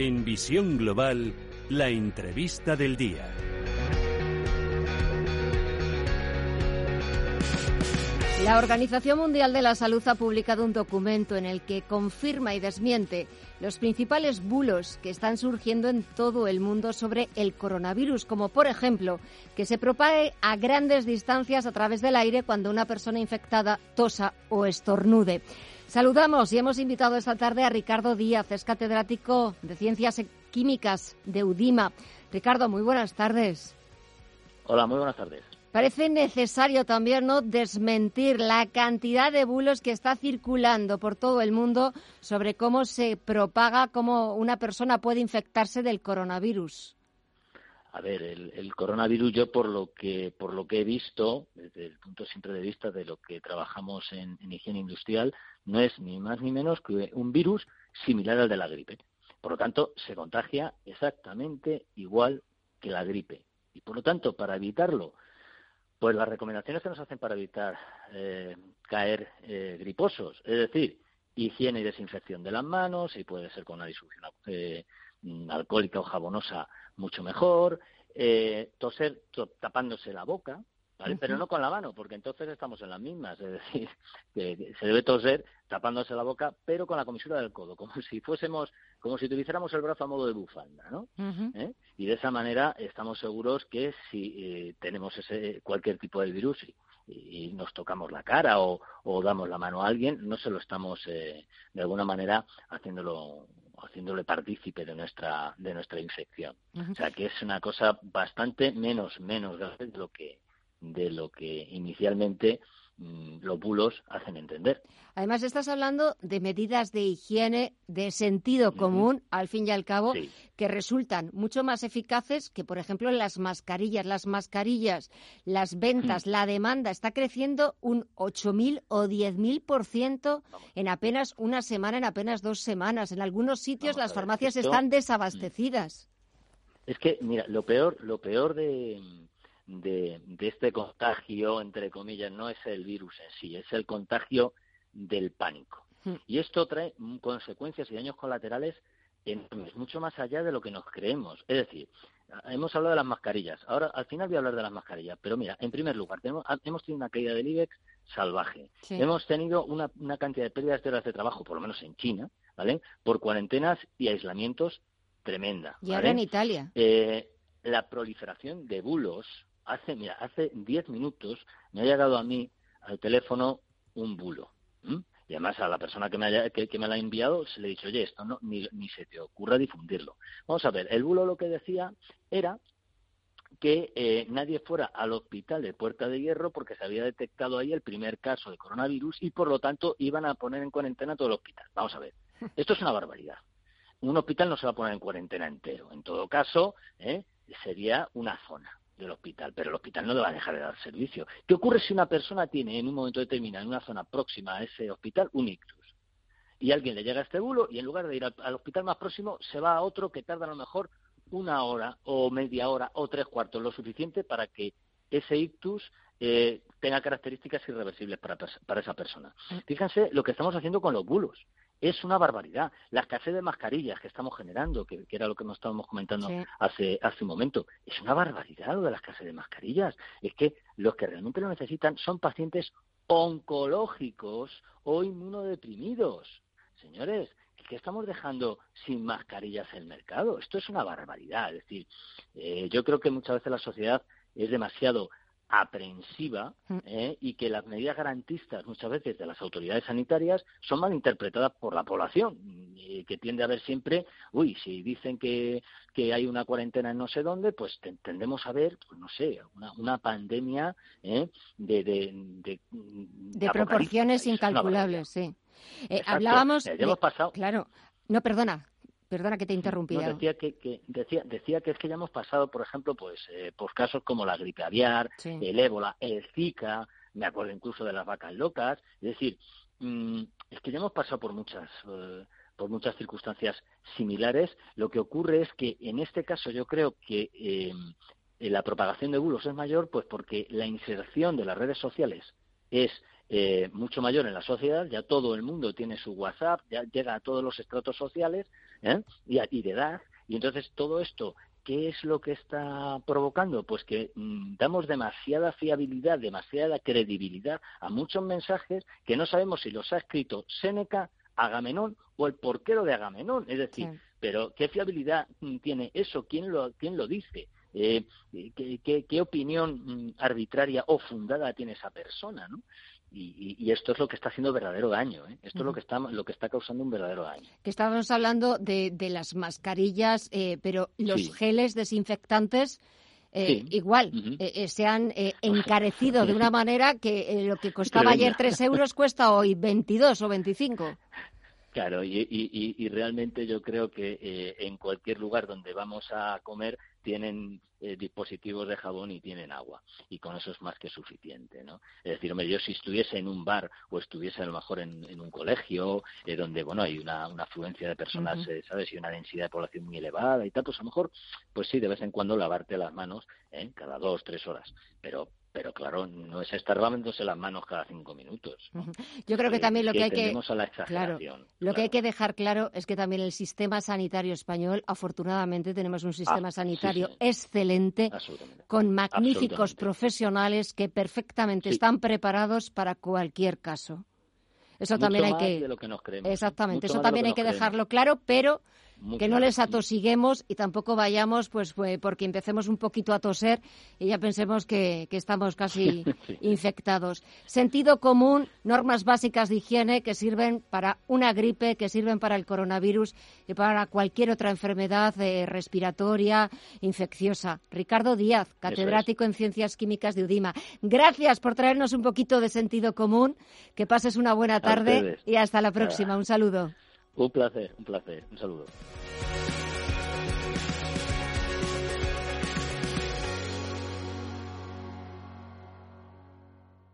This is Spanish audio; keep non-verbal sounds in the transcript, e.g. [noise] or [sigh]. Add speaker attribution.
Speaker 1: En Visión Global, la entrevista del día.
Speaker 2: La Organización Mundial de la Salud ha publicado un documento en el que confirma y desmiente los principales bulos que están surgiendo en todo el mundo sobre el coronavirus, como por ejemplo que se propague a grandes distancias a través del aire cuando una persona infectada tosa o estornude. Saludamos y hemos invitado esta tarde a Ricardo Díaz, es catedrático de Ciencias Químicas de UDIMA. Ricardo, muy buenas tardes.
Speaker 3: Hola, muy buenas tardes.
Speaker 2: Parece necesario también no desmentir la cantidad de bulos que está circulando por todo el mundo sobre cómo se propaga, cómo una persona puede infectarse del coronavirus.
Speaker 3: A ver, el, coronavirus yo por lo que por lo que he visto desde el punto siempre de vista de lo que trabajamos en, en higiene industrial no es ni más ni menos que un virus similar al de la gripe. Por lo tanto, se contagia exactamente igual que la gripe. Y por lo tanto, para evitarlo, pues las recomendaciones que nos hacen para evitar eh, caer eh, griposos, es decir, higiene y desinfección de las manos, y puede ser con una disolución eh, alcohólica o jabonosa mucho mejor, toser tapándose la boca, pero no con la mano, porque entonces estamos en las mismas, es decir, [laughs] que se debe toser tapándose la boca, pero con la comisura del codo, como [laughs] si fuésemos, como si utilizáramos el brazo a modo de bufanda, ¿no? ¿Eh? Y de esa manera estamos seguros que si eh, tenemos ese cualquier tipo de virus y, nos tocamos la cara o, damos la mano a alguien, no se lo estamos eh, de alguna manera haciéndolo haciéndole partícipe de nuestra de nuestra infección. O sea que es una cosa bastante menos menos grave de lo que de lo que inicialmente los bulos hacen entender.
Speaker 2: Además, estás hablando de medidas de higiene de sentido común, al fin y al cabo, que resultan mucho más eficaces que, por ejemplo, las mascarillas. Las mascarillas, las ventas, la demanda está creciendo un 8.000 o 10.000% en apenas una semana, en apenas dos semanas. En algunos sitios las farmacias están desabastecidas.
Speaker 3: Es que, mira, lo peor, lo peor de, de, este contagio, entre comillas, no es el virus en sí, es el contagio del pánico. Hmm. Y esto trae consecuencias y daños colaterales enormes, mucho más allá de lo que nos creemos. Es decir, hemos hablado de las mascarillas. Ahora, al final voy a hablar de las mascarillas. Pero mira, en primer lugar, tenemos, hemos tenido una caída del IBEX salvaje. Hemos tenido una, una, cantidad de pérdidas de horas de trabajo, por lo menos en China, ¿vale? Por cuarentenas y aislamientos tremenda.
Speaker 2: Y ahora en Italia.
Speaker 3: Eh, la proliferación de bulos, hace, mira, hace 10 minutos me ha llegado a mí al teléfono un bulo. Y además a la persona que me, haya, que, me la ha enviado se le he dicho, oye, esto no, ni, ni se te ocurra difundirlo. Vamos a ver, el bulo lo que decía era que eh, nadie fuera al hospital de Puerta de Hierro porque se había detectado ahí el primer caso de coronavirus y por lo tanto iban a poner en cuarentena todo el hospital. Vamos a ver, esto es una barbaridad. Un hospital no se va a poner en cuarentena entero. En todo caso, ¿eh? sería una zona del hospital, pero el hospital no le va a dejar de dar servicio. ¿Qué ocurre si una persona tiene en un momento determinado, en una zona próxima a ese hospital, un ictus? Y alguien le llega a este bulo y en lugar de ir al, hospital más próximo, se va a otro que tarda a lo mejor una hora o media hora o tres cuartos, lo suficiente para que ese ictus eh, tenga características irreversibles para, para esa persona. Mm. Fíjense lo que estamos haciendo con los bulos es una barbaridad. La escasez de mascarillas que estamos generando, que, era lo que nos estábamos comentando hace, hace un momento, es una barbaridad lo de la escasez de mascarillas. Es que los que realmente lo necesitan son pacientes oncológicos o inmunodeprimidos. Señores, ¿qué estamos dejando sin mascarillas en el mercado? Esto es una barbaridad. Es decir, eh, yo creo que muchas veces la sociedad es demasiado aprensiva
Speaker 2: Mm.
Speaker 3: ¿eh? y que las medidas garantistas muchas veces de las autoridades sanitarias son mal interpretadas por la población, y que tiende a ver siempre, uy, si dicen que, que hay una cuarentena en no sé dónde, pues te- tendemos a ver, pues no sé, una, una pandemia ¿eh? de, de, de,
Speaker 2: proporciones incalculables, sí. Eh, hablábamos. De-
Speaker 3: pasado-
Speaker 2: Claro. No, perdona. Perdona que te he interrumpido.
Speaker 3: No, decía que, que- decía, decía que es que ya hemos pasado, por ejemplo, pues eh, por casos como la gripe aviar,
Speaker 2: Sí.
Speaker 3: el ébola, el Zika, me acuerdo incluso de las vacas locas, es decir, mm, es que ya hemos pasado por muchas eh, por muchas circunstancias similares. Lo que ocurre es que en este caso yo creo que eh, la propagación de bulos es mayor, pues porque la inserción de las redes sociales es eh, mucho mayor en la sociedad, ya todo el mundo tiene su WhatsApp, ya llega a todos los estratos sociales ¿eh? y, a- y de edad, y entonces todo esto, ¿qué es lo que está provocando? Pues que mm, damos demasiada fiabilidad, demasiada credibilidad a muchos mensajes que no sabemos si los ha escrito Séneca, Agamenón o el porquero de Agamenón, es decir,
Speaker 2: Sí.
Speaker 3: pero ¿qué fiabilidad mm, tiene eso? ¿Quién lo, quién lo dice? Eh, ¿qué, qué, qué opinión mm, arbitraria o fundada tiene esa persona? ¿no? Y, y- y esto es lo que está haciendo verdadero daño. ¿eh? Esto es lo que está lo que está causando un verdadero daño.
Speaker 2: Que estábamos hablando de, de las mascarillas, eh, pero los
Speaker 3: Sí.
Speaker 2: geles desinfectantes. eh,
Speaker 3: Sí.
Speaker 2: Igual, eh, se han [laughs] encarecido de una manera que lo que costaba ayer 3 euros cuesta hoy 22 o 25.
Speaker 3: Claro, y, y- realmente yo creo que eh, en cualquier lugar donde vamos a comer tienen eh, dispositivos de jabón y tienen agua. Y con eso es más que suficiente, ¿no? Es decir, hombre, yo si estuviese en un bar o estuviese a lo mejor en, en un colegio eh, donde, bueno, hay una, una afluencia de personas, eh, ¿sabes? Y una densidad de población muy elevada y tal, pues a lo mejor, pues sí, de vez en cuando lavarte las manos, ¿eh? Cada dos, tres horas. Pero, pero claro, no es estar lavándose las manos cada cinco minutos. [laughs]
Speaker 2: Yo creo que
Speaker 3: Eh,
Speaker 2: también lo que hay que
Speaker 3: a la
Speaker 2: Claro, lo que hay que dejar claro es que también el sistema sanitario español, afortunadamente, tenemos un sistema
Speaker 3: Ah, sí,
Speaker 2: sanitario
Speaker 3: sí.
Speaker 2: excelente, con magníficos profesionales que perfectamente
Speaker 3: Sí.
Speaker 2: están preparados para cualquier caso. Eso
Speaker 3: Mucho
Speaker 2: también hay que.
Speaker 3: de lo que nos creemos.
Speaker 2: Exactamente,
Speaker 3: Mucho
Speaker 2: eso también hay que dejarlo
Speaker 3: creemos.
Speaker 2: claro, pero Que no les atosiguemos y tampoco vayamos, pues, pues, porque empecemos un poquito a toser y ya pensemos que, que estamos casi [laughs]
Speaker 3: Sí.
Speaker 2: infectados. Sentido común, normas básicas de higiene que sirven para una gripe, que sirven para el coronavirus y para cualquier otra enfermedad eh, respiratoria, infecciosa. Ricardo Díaz, catedrático en Ciencias Químicas de UDIMA. Gracias por traernos un poquito de sentido común. Que pases una buena tarde y hasta la próxima. Un saludo.
Speaker 3: Un placer, un placer. Un saludo.